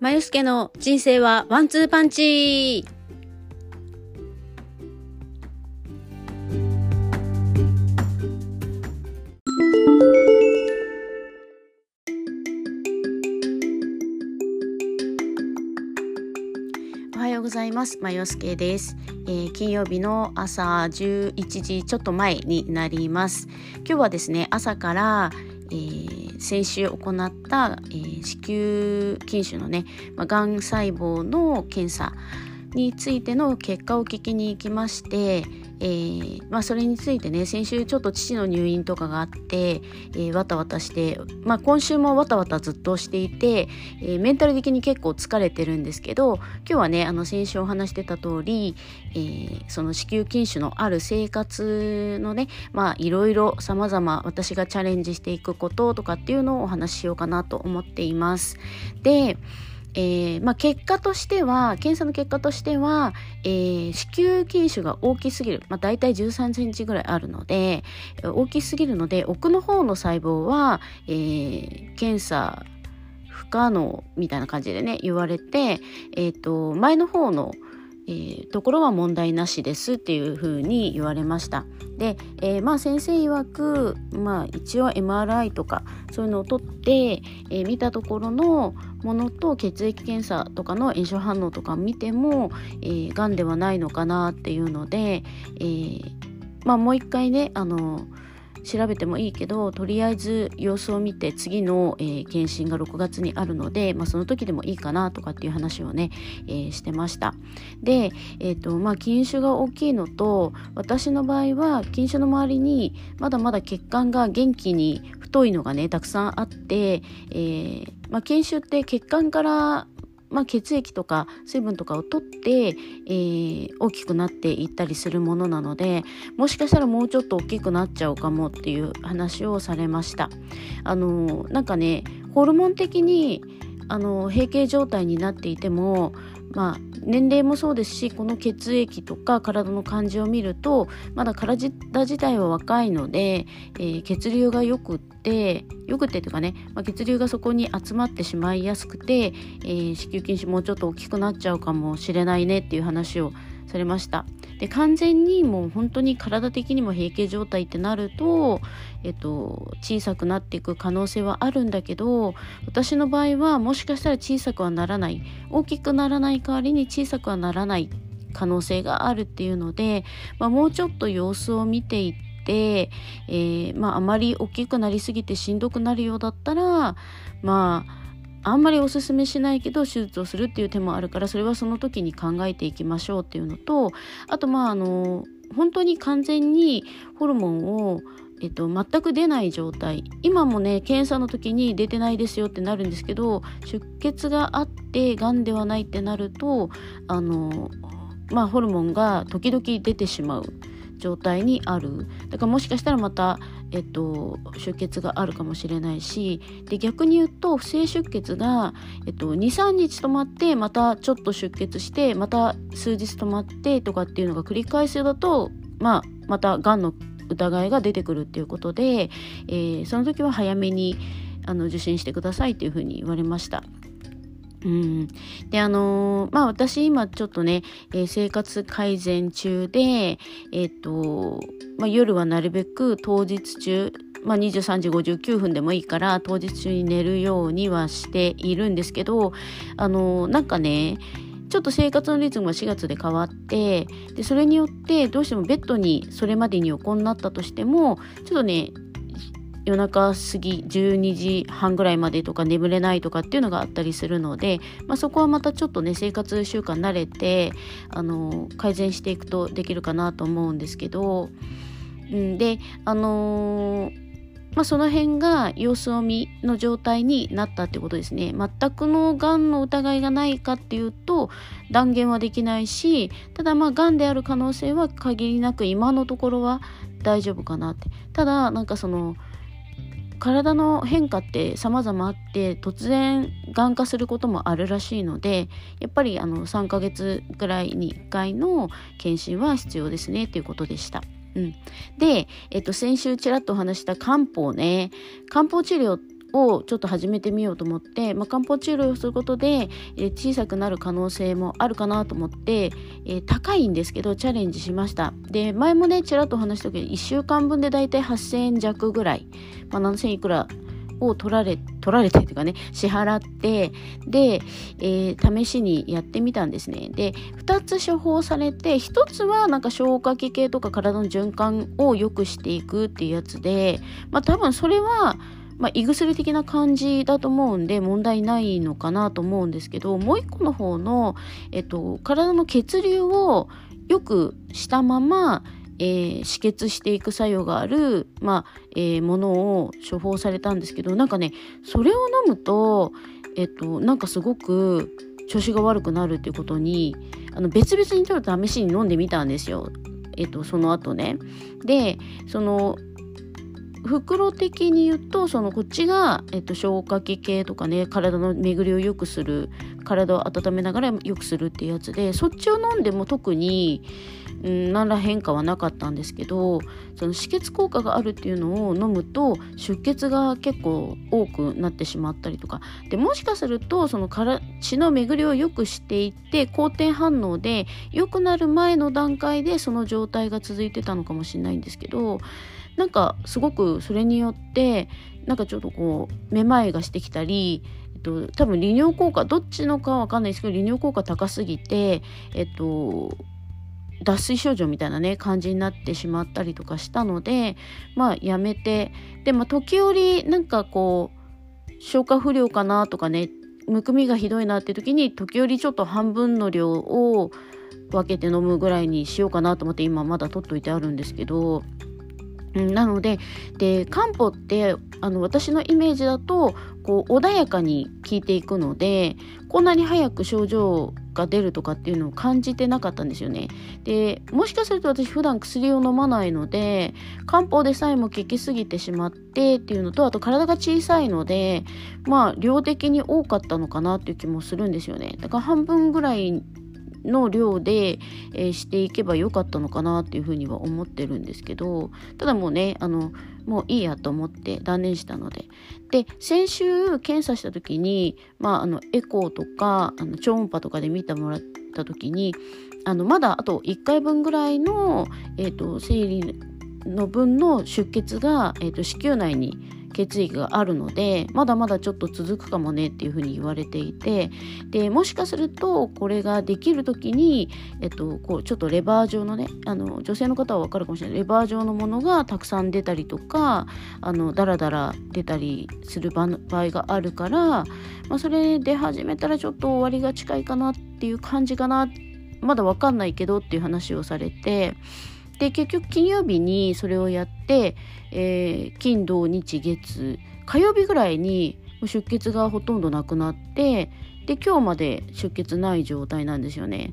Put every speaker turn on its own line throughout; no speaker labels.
まゆすけの人生はワンツーパンチおはようございます。まよすけです、えー金曜日の朝11時ちょっと前になります。今日はですね、朝から、えー先週行った、えー子宮筋腫のね、まあ、がん細胞の検査についての結果を聞きに行きまして、えーまあ、それについてね先週ちょっと父の入院とかがあって、えーわたわたして、まあ、今週もわたわたずっとしていて、えメンタル的に結構疲れてるんですけど今日はねあの先週お話してた通り、えその子宮筋腫のある生活のねまあいろいろさまざま私がチャレンジしていくこととかっていうのをお話ししようかなと思っています。でえーまあ、結果としては検査の結果としては、えー子宮筋腫が大きすぎる、まあ、大体1 3センチぐらいあるので大きすぎるので奥の方の細胞は、えー検査不可能みたいな感じでね言われて、えー、と前の方の、えーところは問題なしですっていうふうに言われました。で、えーまあ先生曰く、まあ、一応 MRI とかそういうのを取って、えー見たところのものと血液検査とかの炎症反応とか見ても、えー、がんではないのかなっていうので、えーまあ、もう一回ねあの調べてもいいけどとりあえず様子を見て次の、えー検診が6月にあるので、まあ、その時でもいいかなとかっていう話をね、えーしてました。で、えーとまあ、筋腫が大きいのと私の場合は筋腫の周りにまだまだ血管が元気に太いのがねたくさんあって、えーまあ、筋腫って血管からまあ、血液とか水分とかを取って、えー大きくなっていったりするものなのでもしかしたらもうちょっと大きくなっちゃうかもっていう話をされました。あのなんかねホルモン的にあの閉経状態になっていてもまあ年齢もそうですしこの血液とか体の感じを見るとまだ体自体は若いので、えー血流がよくってよくてというかね、まあ、血流がそこに集まってしまいやすくて、えー子宮筋腫もうちょっと大きくなっちゃうかもしれないねっていう話をされました。で完全にもう本当に体的にも閉経状態ってなると、えっと、小さくなっていく可能性はあるんだけど私の場合はもしかしたら小さくはならない。大きくならない代わりに小さくはならない可能性があるっていうので、まあ、もうちょっと様子を見ていって、えーまあ、あまり大きくなりすぎてしんどくなるようだったらまああんまりおすすめしないけど手術をするっていう手もあるからそれはその時に考えていきましょうっていうのとあとまああの本当に完全にホルモンをえっと、全く出ない状態。今もね検査の時に出てないですよってなるんですけど出血があってがんではないってなるとあのまあホルモンが時々出てしまう。状態にあるだからもしかしたらまた、えっと、出血があるかもしれないしで逆に言うと不正出血が、えっと、23日止まってまたちょっと出血してまた数日止まってとかっていうのが繰り返しだと、まあ、またがんの疑いが出てくるっていうことで、えーその時は早めにあの受診してくださいっていうふうに言われました。うん、であのーまあ私今ちょっとね、えー生活改善中でえっ、と、まあ、夜はなるべく当日中まあ、23時59分でもいいから当日中に寝るようにはしているんですけどあのなんかねちょっと生活のリズムが4月で変わってでそれによってどうしてもベッドにそれまでに横になったとしてもちょっとね夜中過ぎ12時半ぐらいまでとか眠れないとかっていうのがあったりするので、まあ、そこはまたちょっとね生活習慣慣れてあの改善していくとできるかなと思うんですけど、うん、であのーまあ、その辺が様子を見の状態になったってことですね。全くのがんの疑いがないかっていうと断言はできないしただまあがんである可能性は限りなく今のところは大丈夫かなって。ただなんかその体の変化って様々あって突然がん化することもあるらしいのでやっぱりあの3ヶ月ぐらいに1回の検診は必要ですねということでした。うん、で、えっと、先週ちらっとお話した漢方ね漢方治療をちょっと始めてみようと思って、まあ、漢方治療をすることで、えー、小さくなる可能性もあるかなと思って、えー、高いんですけどチャレンジしました。で前もねちらっと話したけど1週間分でだいたい8000円弱ぐらい、まあ、7000いくらを取られ取られてっていうかね支払ってで、えー、試しにやってみたんですね。で2つ処方されて1つはなんか消化器系とか体の循環を良くしていくっていうやつでまあ多分それはまあ、胃薬的な感じだと思うんで問題ないのかなと思うんですけどもう一個の方の、えっと、体の血流をよくしたまま、えー、止血していく作用がある、まあえー、ものを処方されたんですけどなんかねそれを飲むと、えっと、なんかすごく調子が悪くなるっていうことにあの別々にちょっと試しに飲んでみたんですよ。えっと、その後ね。でその袋的に言うとそのこっちが、えっと、消化器系とかね体の巡りを良くする体を温めながら良くするっていうやつでそっちを飲んでも特に、うん、何ら変化はなかったんですけどその止血効果があるっていうのを飲むと出血が結構多くなってしまったりとか。でもしかするとそのから血の巡りを良くしていって好転反応で良くなる前の段階でその状態が続いてたのかもしれないんですけどなんかすごくそれによってなんかちょっとこうめまいがしてきたり、えっと、多分利尿効果どっちのかわかんないですけど利尿効果高すぎてえっと脱水症状みたいなね感じになってしまったりとかしたのでまあやめてでも時折なんかこう消化不良かなとかねむくみがひどいなって時に時折ちょっと半分の量を分けて飲むぐらいにしようかなと思って今まだ取っといてあるんですけどなのでで漢方ってあの私のイメージだとこう穏やかに効いていくのでこんなに早く症状が出るとかっていうのを感じてなかったんですよね。でもしかすると私普段薬を飲まないので漢方でさえも効きすぎてしまってっていうのとあと体が小さいのでまあ量的に多かったのかなっていう気もするんですよね。だから半分ぐらいの量で、えー、していけばよかったのかなっていうふうには思ってるんですけどただもうねあのもういいやと思って断念したので。で先週検査した時に、まあ、あのエコーとかあの超音波とかで見てもらった時にあのまだあと1回分ぐらいの、えーと、生理の分の出血が、えーと子宮内に血液があるのでまだまだちょっと続くかもねっていうふうに言われていてでもしかするとこれができる時に、えっと、こうちょっとレバー状のねあの女性の方は分かるかもしれない。レバー状のものがたくさん出たりとかあのダラダラ出たりする場合があるから、まあ、それで始めたらちょっと終わりが近いかなっていう感じかな。まだ分かんないけどっていう話をされてで結局金曜日にそれをやって、えー、金土日月火曜日ぐらいに出血がほとんどなくなってで今日まで出血ない状態なんですよね。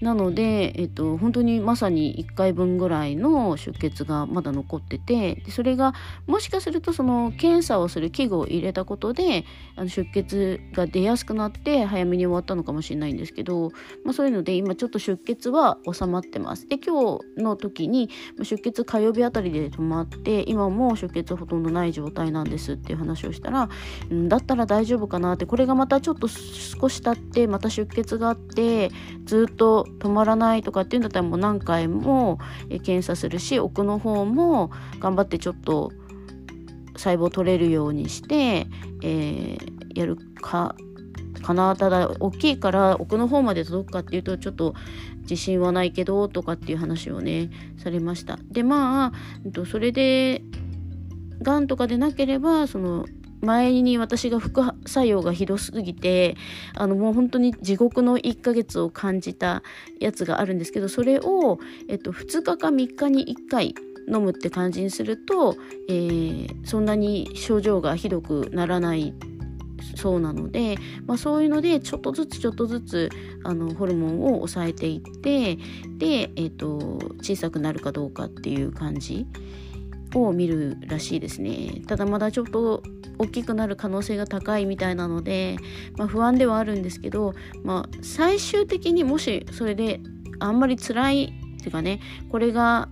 なので、えっと、本当にまさに1回分ぐらいの出血がまだ残っててでそれがもしかするとその検査をする器具を入れたことであの出血が出やすくなって早めに終わったのかもしれないんですけど、まあ、そういうので今ちょっと出血は収まってます。で今日の時に出血火曜日あたりで止まって今も出血ほとんどない状態なんですっていう話をしたら、うん、だったら大丈夫かなってこれがまたちょっと少し経ってまた出血があってずっと止まらないとかっていうんだったらもう何回も検査するし奥の方も頑張ってちょっと細胞取れるようにして、えー、やるかかな。ただ大きいから奥の方まで届くかっていうとちょっと自信はないけどとかっていう話をねされました。でまあそれでがんとかでなければその前に私が副作用がひどすぎてあのもう本当に地獄の1ヶ月を感じたやつがあるんですけどそれを、えっと、2日か3日に1回飲むって感じにすると、えー、そんなに症状がひどくならないそうなので、まあ、そういうのでちょっとずつちょっとずつあのホルモンを抑えていってで、えーと小さくなるかどうかっていう感じを見るらしいですね。ただまだちょっと大きくなる可能性が高いみたいなので、まあ、不安ではあるんですけど、まあ、最終的にもしそれであんまり辛いっていうかねこれが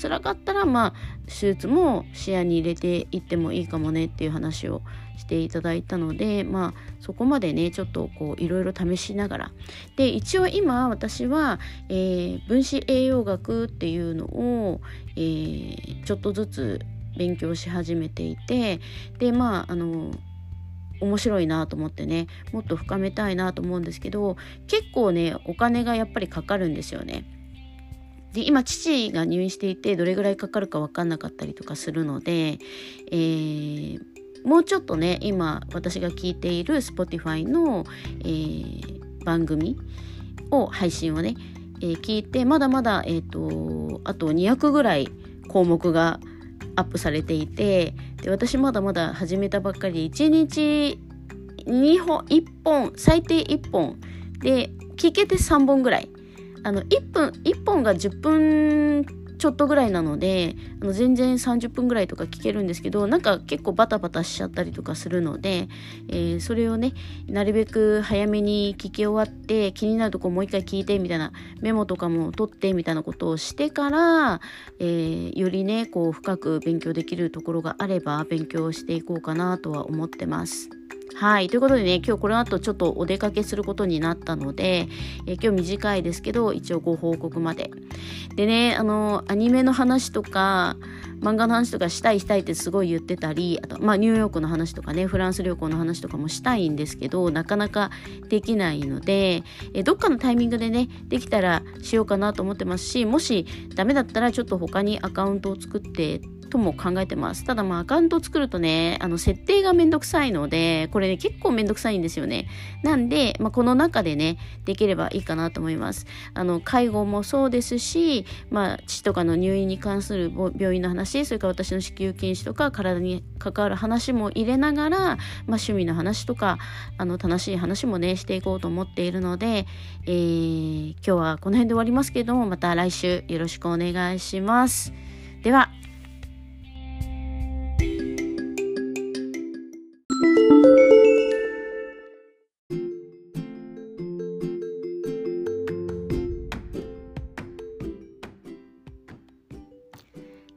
辛かったらまあ手術も視野に入れていってもいいかもねっていう話をしていただいたのでまあそこまでねちょっとこういろいろ試しながらで一応今私は、えー、分子栄養学っていうのを、えー、ちょっとずつ勉強し始めていてでまああの面白いなと思ってねもっと深めたいなと思うんですけど結構ねお金がやっぱりかかるんですよね。で今父が入院していてどれぐらいかかるか分かんなかったりとかするので、えー、もうちょっとね今私が聞いている Spotify の、えー、番組を配信をね、えー、聞いてまだまだ、えーと、あと200ぐらい項目がアップされていてで私まだまだ始めたばっかりで1日2本1本最低1本で聞けて3本ぐらい。あの1分1本が10分ちょっとぐらいなのであの全然30分ぐらいとか聞けるんですけどなんか結構バタバタしちゃったりとかするので、えー、それをねなるべく早めに聞き終わって気になるとこもう一回聞いてみたいなメモとかも取ってみたいなことをしてから、えー、よりねこう深く勉強できるところがあれば勉強していこうかなとは思ってます。はい。ということでね、今日この後ちょっとお出かけすることになったので、え今日短いですけど、一応ご報告まで。でね、あの、アニメの話とか、漫画の話とかしたいしたいってすごい言ってたり、あと、まあ、ニューヨークの話とかね、フランス旅行の話とかもしたいんですけど、なかなかできないので、えどっかのタイミングでね、できたらしようかなと思ってますし、もしダメだったらちょっと他にアカウントを作ってとも考えてます。ただまあアカウント作るとね、あの設定がめんどくさいので、これね結構めんどくさいんですよね。なんで、まあ、この中でね、できればいいかなと思います。あの、介護もそうですし、まあ、父とかの入院に関する病院の話、それから私の子宮筋腫とか体に関わる話も入れながら、まあ、趣味の話とか、あの、楽しい話もね、していこうと思っているので、えー、今日はこの辺で終わりますけれども、また来週よろしくお願いします。では、